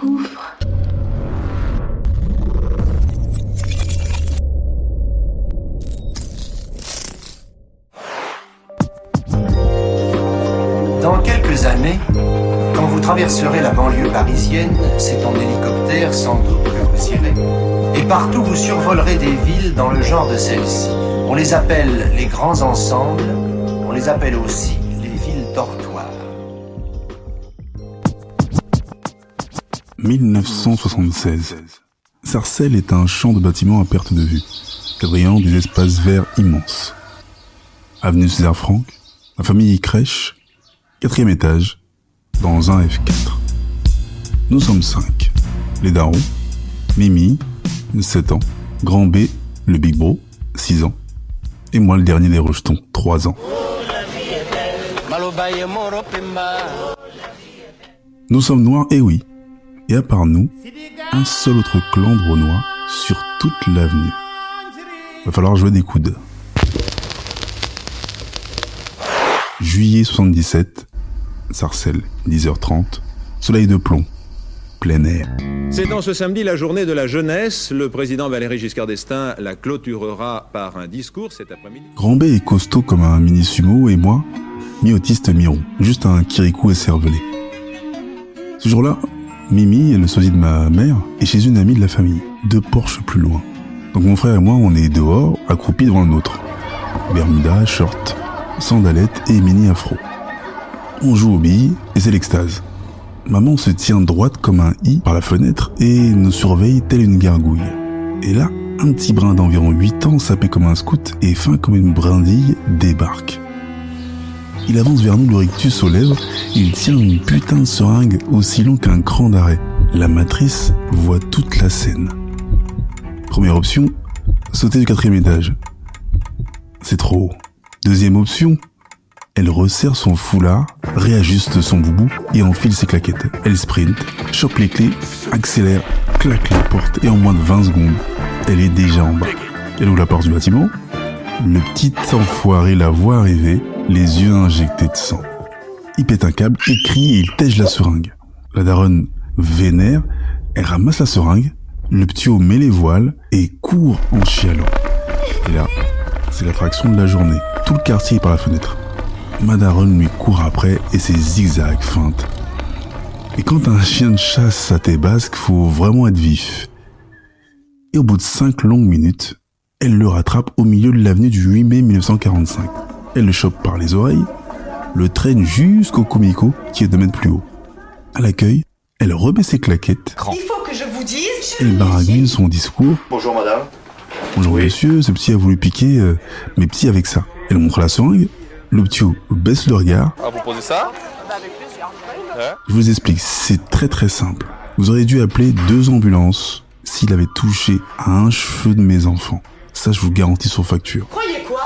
Dans quelques années, quand vous traverserez la banlieue parisienne, c'est en hélicoptère sans doute que vous irez. Et partout vous survolerez des villes dans le genre de celle-ci. On les appelle les grands ensembles, on les appelle aussi 1976. Sarcelles est un champ de bâtiments à perte de vue, quadrillant des espaces verts immenses. Avenue César Franck, la famille crèche, quatrième étage, dans un F4. Nous sommes cinq. Les darons, Mimi, 7 ans, Grand B, le Big Bro, 6 ans, et moi le dernier des rejetons, 3 ans. Nous sommes noirs, et oui. Et à part nous, un seul autre clan de Renois sur toute l'avenue. Va falloir jouer des coudes. Juillet 77, Sarcelles, 10h30, soleil de plomb, plein air. C'est dans ce samedi la journée de la jeunesse. Le président Valéry Giscard d'Estaing la clôturera par un discours cet après-midi. Grand B est costaud comme un mini sumo et moi, mi-autiste mi-rond, juste un kirikou et cervelé. Ce jour-là, Mimi, le sosie de ma mère, est chez une amie de la famille, deux porches plus loin. Donc mon frère et moi, on est dehors, accroupis devant le nôtre. Bermuda, short, sandalettes et mini afro. On joue aux billes et c'est l'extase. Maman se tient droite comme un i par la fenêtre et nous surveille telle une gargouille. Et là, un petit brin d'environ 8 ans, sapé comme un scout et fin comme une brindille, débarque. Il avance vers nous le rictus aux lèvres, il tient une putain de seringue aussi long qu'un cran d'arrêt. La matrice voit toute la scène. Première option, sauter du quatrième étage. C'est trop haut. Deuxième option, elle resserre son foulard, réajuste son boubou et enfile ses claquettes. Elle sprint, chope les clés, accélère, claque la porte et en moins de 20 secondes, elle est déjà en bas. Elle ouvre la porte du bâtiment. Le petit enfoiré la voit arriver, les yeux injectés de sang. Il pète un câble, il crie et il tège la seringue. La daronne vénère, elle ramasse la seringue, le petit met les voiles et court en chialant. Et là, c'est l'attraction de la journée. Tout le quartier est par la fenêtre. Madaron lui court après et ses zigzags feintes. Et quand un chien de chasse à tes basques, faut vraiment être vif. Et au bout de cinq longues minutes, elle le rattrape au milieu de l'avenue du 8 mai 1945. Elle le chope par les oreilles, le traîne jusqu'au comico qui est deux mètres plus haut. À l'accueil, elle remet ses claquettes. Il faut que je vous dise. Elle baragouine son discours. Bonjour madame. Bonjour monsieur, ce petit a voulu piquer euh, mes petits avec ça. Elle montre la seringue. Le petit baisse le regard. Ah, vous posez ça? Je vous explique, c'est très très simple. Vous auriez dû appeler deux ambulances s'il avait touché à un cheveu de mes enfants. Ça, je vous garantis sur facture. Croyez quoi,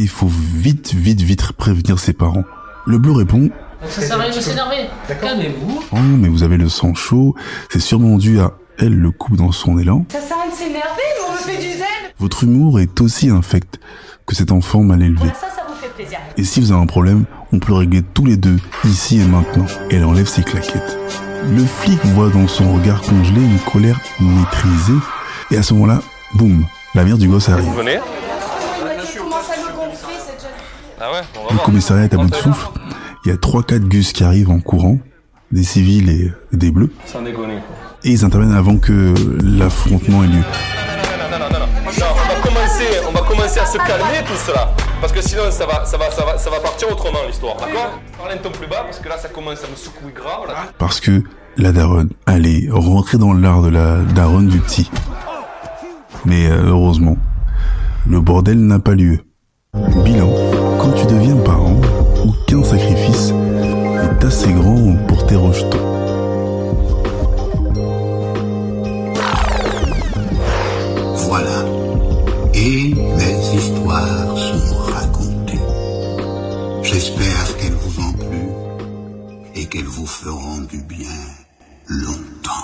Il faut vite, vite, vite prévenir ses parents. Le bleu répond Donc ça sert à rien de s'énerver. Calmez-vous. Oh, mais vous avez le sang chaud, c'est sûrement dû à elle le coup dans son élan. Ça sert à rien de s'énerver, mais on me fait du zèle. Votre humour est aussi infect que cet enfant mal élevé. Voilà, ça, ça vous fait plaisir. Et si vous avez un problème, on peut le régler tous les deux, ici et maintenant. Elle enlève ses claquettes. Le flic voit dans son regard congelé une colère maîtrisée. Et à ce moment-là, boum, la mère du gosse arrive. Vous venez Elle commence à me gonfler, cette jeune fille. Ah ouais, on va Le commissariat est à bout de souffle. Il y a trois, quatre gus qui arrivent en courant, des civils et des bleus. Sans déconner. quoi. Et ils interviennent avant que l'affrontement ait lieu. Non, non, non, non, non. Non, on va commencer, on va commencer à se calmer tout cela. Parce que sinon ça va, ça va, ça va, ça va partir autrement l'histoire, d'accord? Parlez un peu plus bas parce que là ça commence à me secouer grave là. Parce que la daronne allait rentrer dans l'art de la daronne du petit. Mais euh, heureusement, le bordel n'a pas lieu. Bilan, quand tu deviens parent, aucun sacrifice n'est assez grand pour tes rejetons. Voilà. Et mes histoires sont racontées. J'espère qu'elles vous ont plu et qu'elles vous feront du bien longtemps.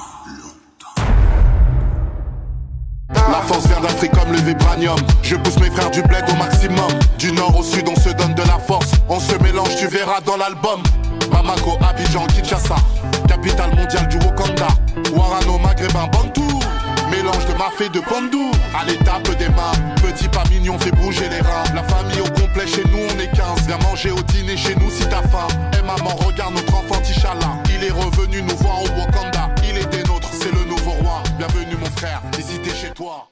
comme le vibranium. Je pousse mes frères du bled au maximum. Du nord au sud, on se donne de la force. On se mélange, tu verras dans l'album. Mamako, Abidjan, Kinshasa. Capitale mondiale du Wakanda. Warano, Maghrébin, Bantou. Mélange de mafé de bandou À l'étape des mains, petit pas mignon fait bouger les reins La famille au complet chez nous on est 15 Viens manger au dîner chez nous si t'as faim Et maman regarde notre enfant Tichala Il est revenu nous voir au Wakanda Il est des nôtres, c'est le nouveau roi Bienvenue mon frère, visitez chez toi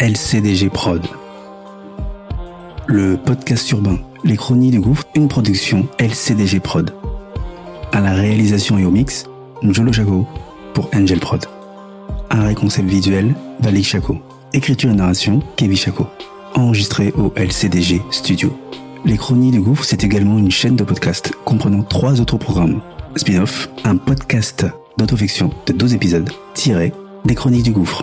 LCDG Prod. Le podcast urbain, les chroniques du gouffre, une production LCDG Prod. À la réalisation et au mix, Njolo Chaco pour Angel Prod. Un concept visuel, Valik Chaco. Écriture et narration, Kevin Chaco. Enregistré au LCDG Studio. Les Chroniques du Gouffre, c'est également une chaîne de podcast comprenant trois autres programmes. Spin-off, un podcast d'autofiction de 12 épisodes, tiré des Chroniques du Gouffre.